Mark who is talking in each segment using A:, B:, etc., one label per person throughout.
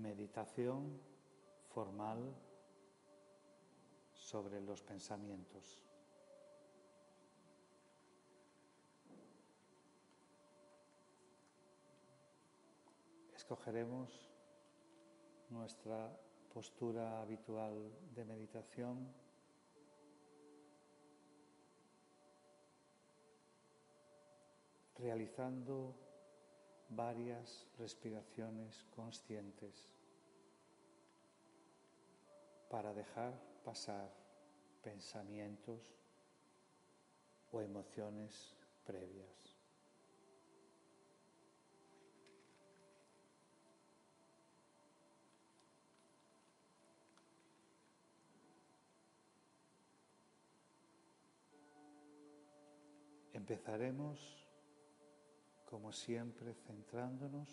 A: meditación formal sobre los pensamientos. Escogeremos nuestra postura habitual de meditación. realizando varias respiraciones conscientes para dejar pasar pensamientos o emociones previas. Empezaremos, como siempre, centrándonos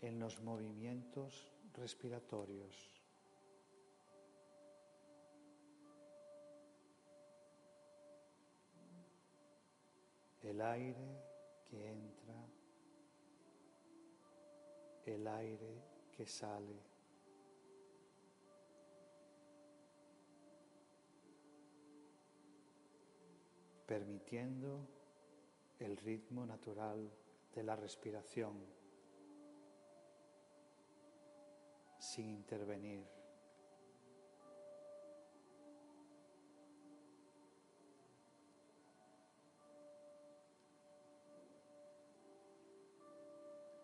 A: en los movimientos respiratorios. El aire que entra, el aire que sale. permitiendo el ritmo natural de la respiración sin intervenir.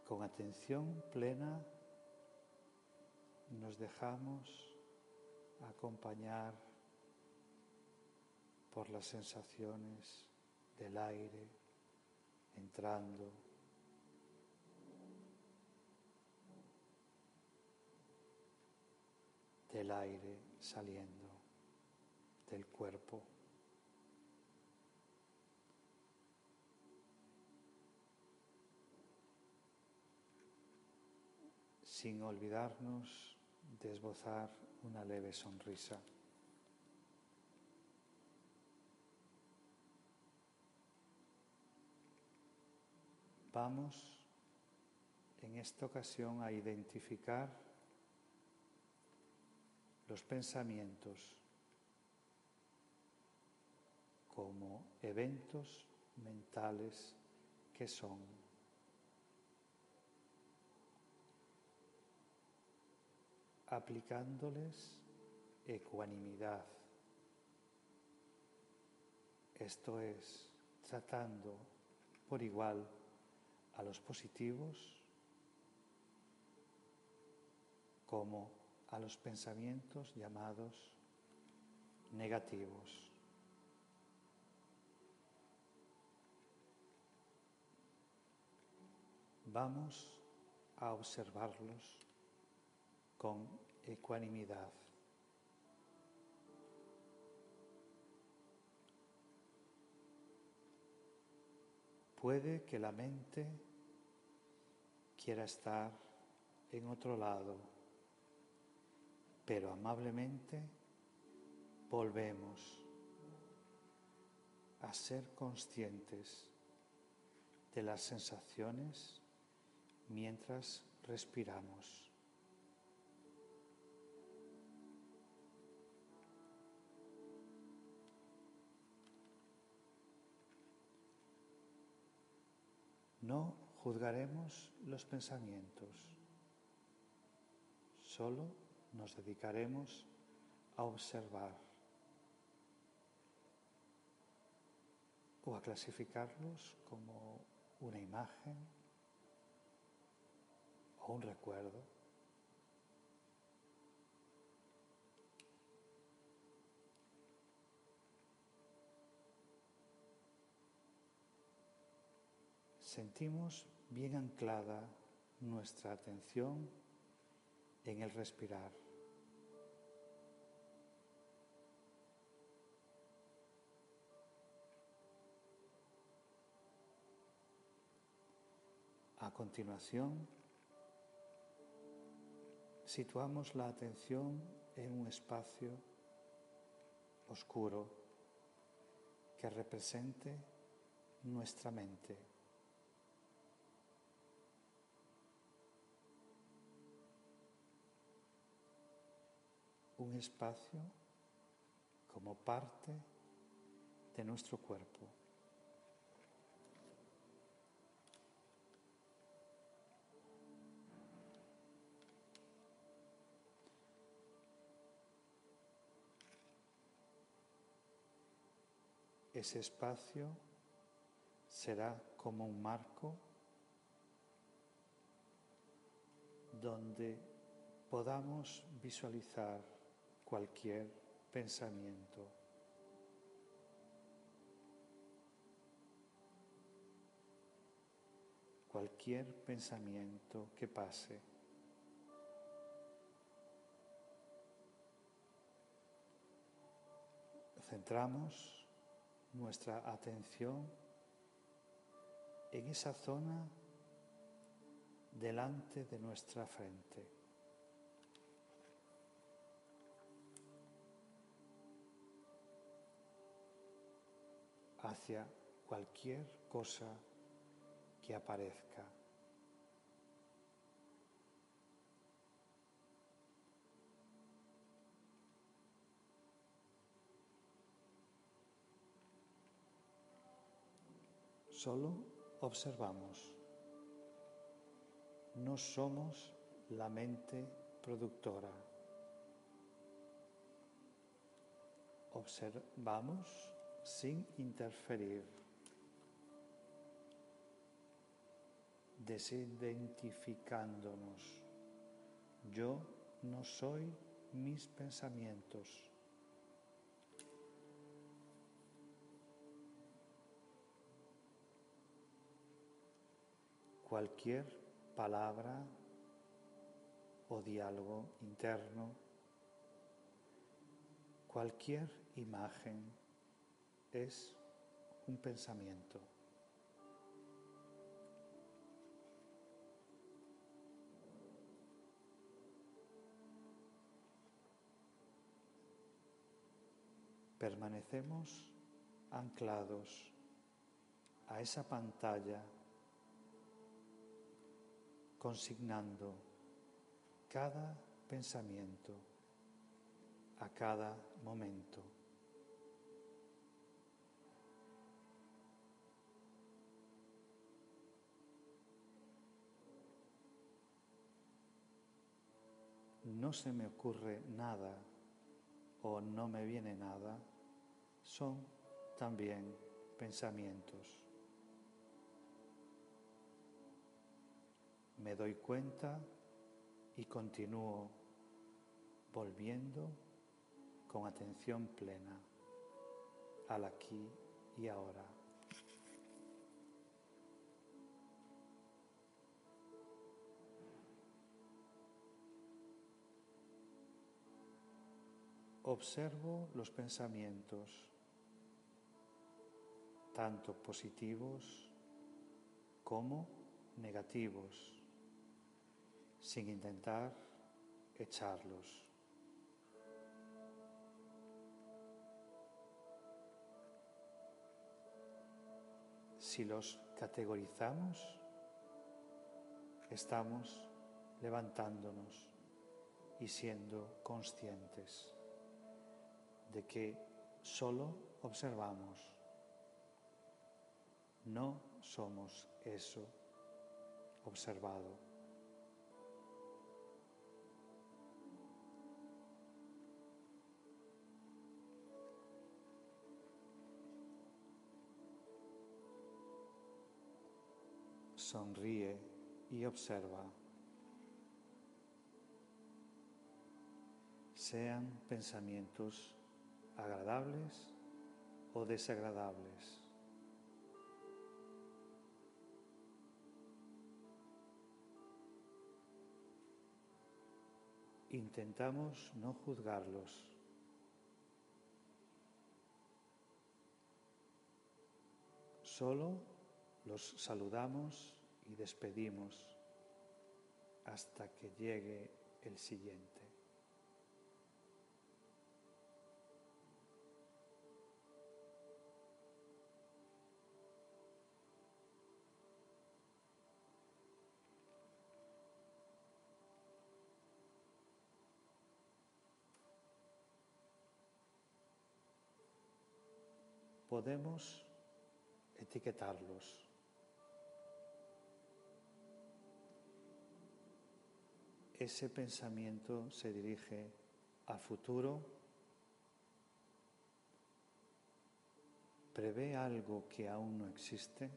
A: Con atención plena nos dejamos acompañar por las sensaciones del aire entrando. del aire saliendo del cuerpo. sin olvidarnos de esbozar una leve sonrisa. Vamos en esta ocasión a identificar los pensamientos como eventos mentales que son. aplicándoles ecuanimidad. Esto es, tratando por igual a los positivos como a los pensamientos llamados negativos. Vamos a observarlos con ecuanimidad. Puede que la mente quiera estar en otro lado, pero amablemente volvemos a ser conscientes de las sensaciones mientras respiramos. No juzgaremos los pensamientos, solo nos dedicaremos a observar o a clasificarlos como una imagen o un recuerdo. sentimos bien anclada nuestra atención en el respirar. A continuación, situamos la atención en un espacio oscuro que represente nuestra mente. Un espacio como parte de nuestro cuerpo. Ese espacio será como un marco donde podamos visualizar cualquier pensamiento. Cualquier pensamiento que pase. Centramos nuestra atención en esa zona delante de nuestra frente. Hacia cualquier cosa que aparezca. Solo observamos. No somos la mente productora. Observamos sin interferir, desidentificándonos. Yo no soy mis pensamientos. cualquier palabra o diálogo interno, cualquier imagen es un pensamiento. Permanecemos anclados a esa pantalla consignando cada pensamiento a cada momento. No se me ocurre nada o no me viene nada, son también pensamientos. me doy cuenta y continúo volviendo con atención plena al aquí y ahora. Observo los pensamientos, tanto positivos como negativos sin intentar echarlos. Si los categorizamos, estamos levantándonos y siendo conscientes de que solo observamos, no somos eso observado. sonríe y observa. Sean pensamientos agradables o desagradables. Intentamos no juzgarlos. Solo los saludamos y despedimos hasta que llegue el siguiente. Podemos etiquetarlos. Ese pensamiento se dirige al futuro, prevé algo que aún no existe.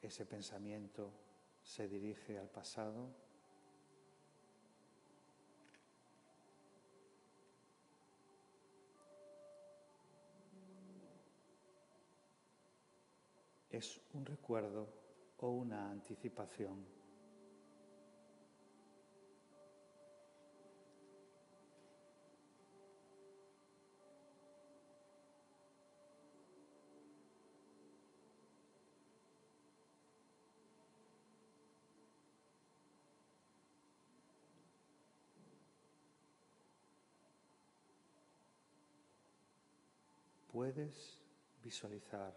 A: Ese pensamiento se dirige al pasado. Es un recuerdo o una anticipación. Puedes visualizar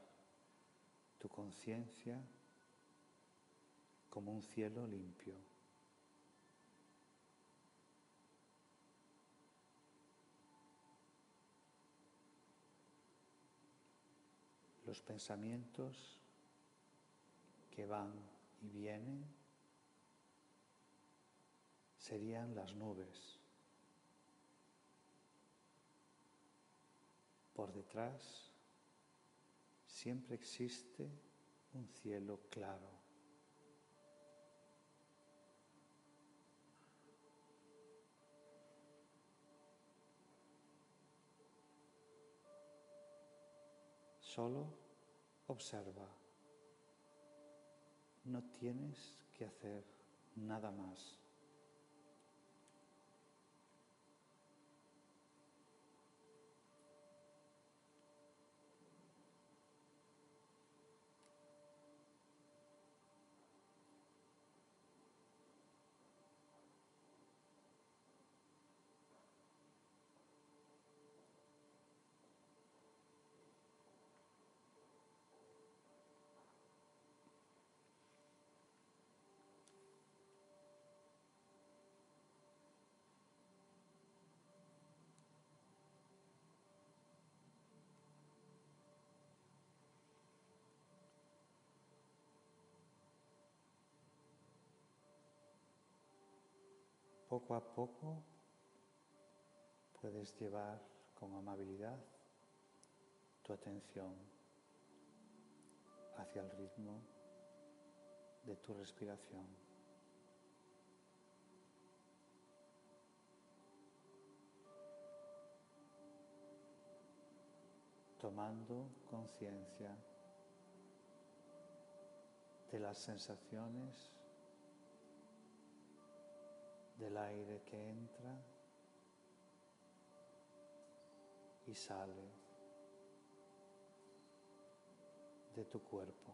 A: tu conciencia como un cielo limpio. Los pensamientos que van y vienen serían las nubes. Por detrás siempre existe un cielo claro. Solo observa. No tienes que hacer nada más. Poco a poco puedes llevar con amabilidad tu atención hacia el ritmo de tu respiración. Tomando conciencia de las sensaciones del aire que entra y sale de tu cuerpo.